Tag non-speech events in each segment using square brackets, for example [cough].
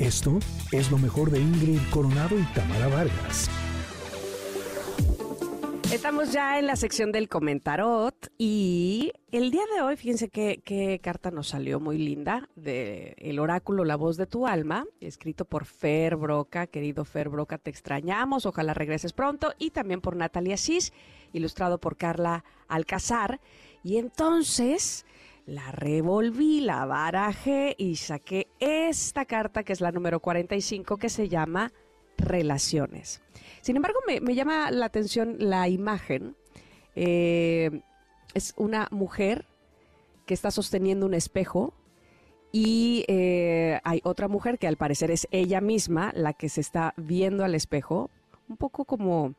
Esto es lo mejor de Ingrid Coronado y Tamara Vargas. Estamos ya en la sección del comentarot y el día de hoy, fíjense qué, carta nos salió muy linda de El oráculo La voz de tu alma, escrito por Fer Broca. Querido Fer Broca, te extrañamos, ojalá regreses pronto. Y también por Natalia Sis, ilustrado por Carla Alcazar. Y entonces la revolví, la barajé y saqué esta carta que es la número 45 que se llama Relaciones. Sin embargo, me, llama la atención la imagen. Eh, es una mujer que está sosteniendo un espejo y eh, hay otra mujer que al parecer es ella misma la que se está viendo al espejo, un poco como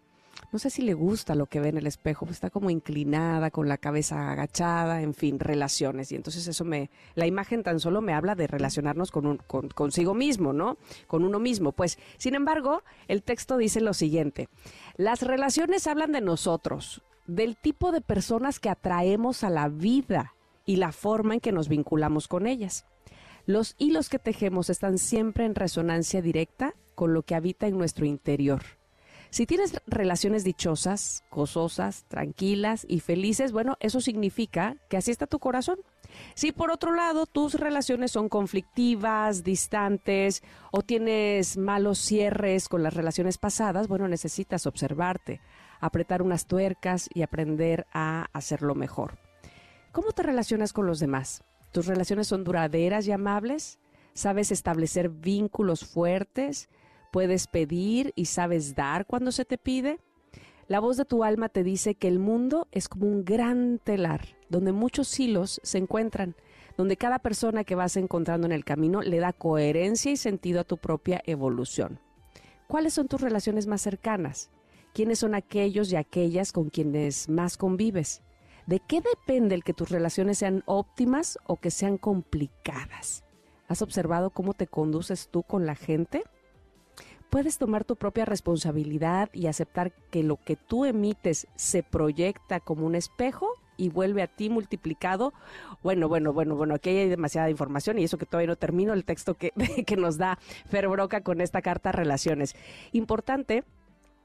no sé si le gusta lo que ve en el espejo, está como inclinada, con la cabeza agachada, en fin, relaciones. Y entonces eso me, la imagen tan solo me habla de relacionarnos con, un, con consigo mismo, ¿no? Con uno mismo. Pues, sin embargo, el texto dice lo siguiente, las relaciones hablan de nosotros, del tipo de personas que atraemos a la vida y la forma en que nos vinculamos con ellas. Los hilos que tejemos están siempre en resonancia directa con lo que habita en nuestro interior si tienes relaciones dichosas, gozosas, tranquilas y felices, bueno, eso significa que así está tu corazón. Si por otro lado tus relaciones son conflictivas, distantes o tienes malos cierres con las relaciones pasadas, bueno, necesitas observarte, apretar unas tuercas y aprender a hacerlo mejor. ¿Cómo te relacionas con los demás? ¿Tus relaciones son duraderas y amables? ¿Sabes establecer vínculos fuertes? Puedes pedir y sabes dar cuando se te pide. La voz de tu alma te dice que el mundo es como un gran telar, donde muchos hilos se encuentran, donde cada persona que vas encontrando en el camino le da coherencia y sentido a tu propia evolución. ¿Cuáles son tus relaciones más cercanas? ¿Quiénes son aquellos y aquellas con quienes más convives? ¿De qué depende el que tus relaciones sean óptimas o que sean complicadas? ¿Has observado cómo te conduces tú con la gente? Puedes tomar tu propia responsabilidad y aceptar que lo que tú emites se proyecta como un espejo y vuelve a ti multiplicado. Bueno, bueno, bueno, bueno, aquí hay demasiada información y eso que todavía no termino el texto que, [laughs] que nos da Fer Broca con esta carta Relaciones. Importante,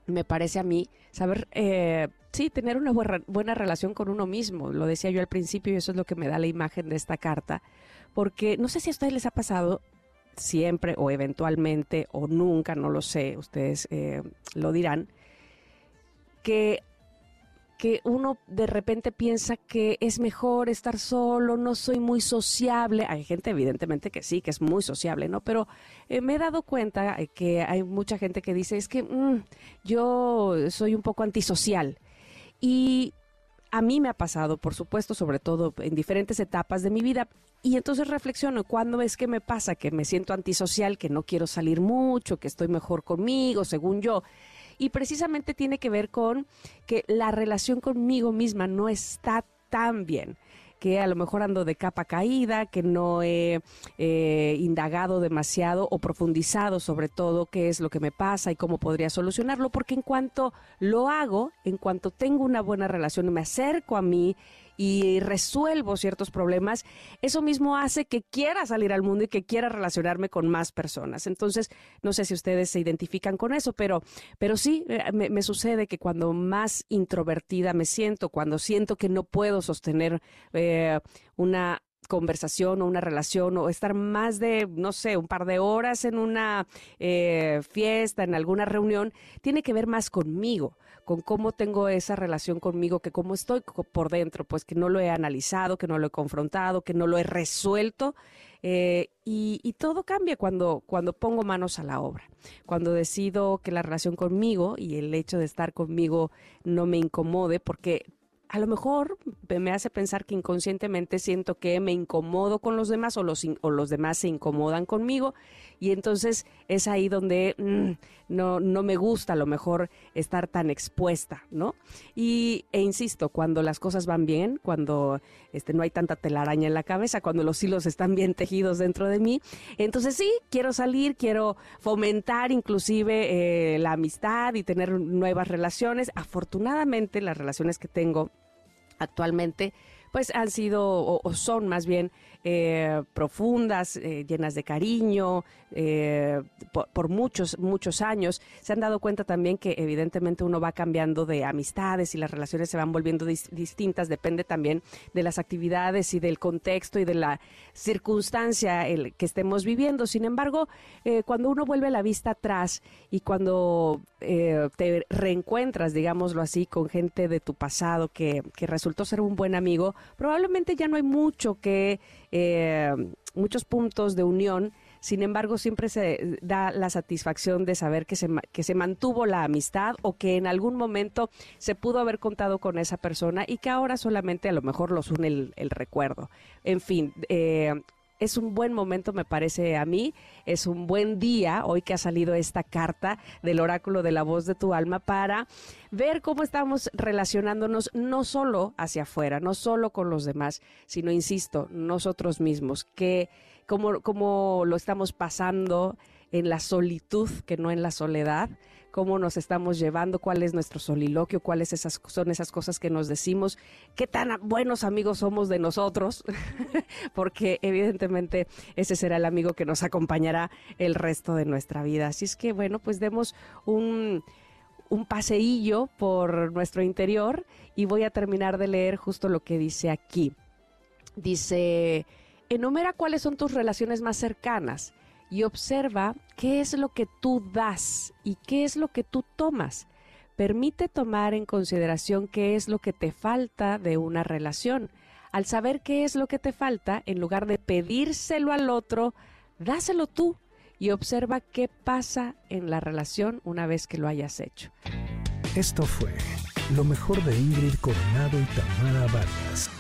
me parece a mí, saber, eh, sí, tener una buena, buena relación con uno mismo. Lo decía yo al principio y eso es lo que me da la imagen de esta carta. Porque no sé si a ustedes les ha pasado, siempre o eventualmente o nunca, no lo sé, ustedes eh, lo dirán, que, que uno de repente piensa que es mejor estar solo, no soy muy sociable. Hay gente evidentemente que sí, que es muy sociable, ¿no? Pero eh, me he dado cuenta eh, que hay mucha gente que dice, es que mm, yo soy un poco antisocial. Y a mí me ha pasado, por supuesto, sobre todo en diferentes etapas de mi vida, y entonces reflexiono, ¿cuándo es que me pasa que me siento antisocial, que no quiero salir mucho, que estoy mejor conmigo, según yo? Y precisamente tiene que ver con que la relación conmigo misma no está tan bien que a lo mejor ando de capa caída, que no he eh, indagado demasiado o profundizado sobre todo qué es lo que me pasa y cómo podría solucionarlo, porque en cuanto lo hago, en cuanto tengo una buena relación y me acerco a mí, y resuelvo ciertos problemas, eso mismo hace que quiera salir al mundo y que quiera relacionarme con más personas. Entonces, no sé si ustedes se identifican con eso, pero, pero sí, eh, me, sucede que cuando más introvertida me siento, cuando siento que no puedo sostener eh, una conversación o una relación o estar más de, no sé, un par de horas en una eh, fiesta, en alguna reunión, tiene que ver más conmigo con cómo tengo esa relación conmigo, que cómo estoy por dentro, pues que no lo he analizado, que no lo he confrontado, que no lo he resuelto. Eh, y, y, todo cambia cuando, cuando pongo manos a la obra, cuando decido que la relación conmigo y el hecho de estar conmigo no me incomode, porque a lo mejor me hace pensar que inconscientemente siento que me incomodo con los demás o los, o los demás se incomodan conmigo y entonces es ahí donde mm, no, no me gusta a lo mejor estar tan expuesta, ¿no? Y, e insisto, cuando las cosas van bien, cuando este, no hay tanta telaraña en la cabeza, cuando los hilos están bien tejidos dentro de mí, entonces sí, quiero salir, quiero fomentar inclusive eh, la amistad y tener nuevas relaciones. Afortunadamente las relaciones que tengo actualmente pues han sido o, son más bien eh, profundas, eh, llenas de cariño, eh, por, muchos, muchos años. Se han dado cuenta también que evidentemente uno va cambiando de amistades y las relaciones se van volviendo distintas, depende también de las actividades y del contexto y de la circunstancia que estemos viviendo. Sin embargo, cuando uno vuelve la vista atrás y cuando te reencuentras, digámoslo así, con gente de tu pasado que, que resultó ser un buen amigo, probablemente ya no hay mucho que eh, muchos puntos de unión. Sin embargo, siempre se da la satisfacción de saber que se, que se mantuvo la amistad o que en algún momento se pudo haber contado con esa persona y que ahora solamente a lo mejor los une el, recuerdo. En fin, eh, es un buen momento, me parece a mí, es un buen día, hoy que ha salido esta carta del oráculo de la voz de tu alma, para ver cómo estamos relacionándonos no solo hacia afuera, no solo con los demás, sino, insisto, nosotros mismos, que cómo, cómo lo estamos pasando en la solitud que no en la soledad, cómo nos estamos llevando, cuál es nuestro soliloquio, cuáles son esas cosas que nos decimos, qué tan buenos amigos somos de nosotros, [laughs] porque evidentemente ese será el amigo que nos acompañará el resto de nuestra vida. Así es que bueno, pues demos un un paseillo por nuestro interior y voy a terminar de leer justo lo que dice aquí. Dice, enumera cuáles son tus relaciones más cercanas y observa qué es lo que tú das y qué es lo que tú tomas. Permite tomar en consideración qué es lo que te falta de una relación. Al saber qué es lo que te falta, en lugar de pedírselo al otro, dáselo tú y observa qué pasa en la relación una vez que lo hayas hecho. Esto fue lo mejor de Ingrid Coronado y Tamara Vargas.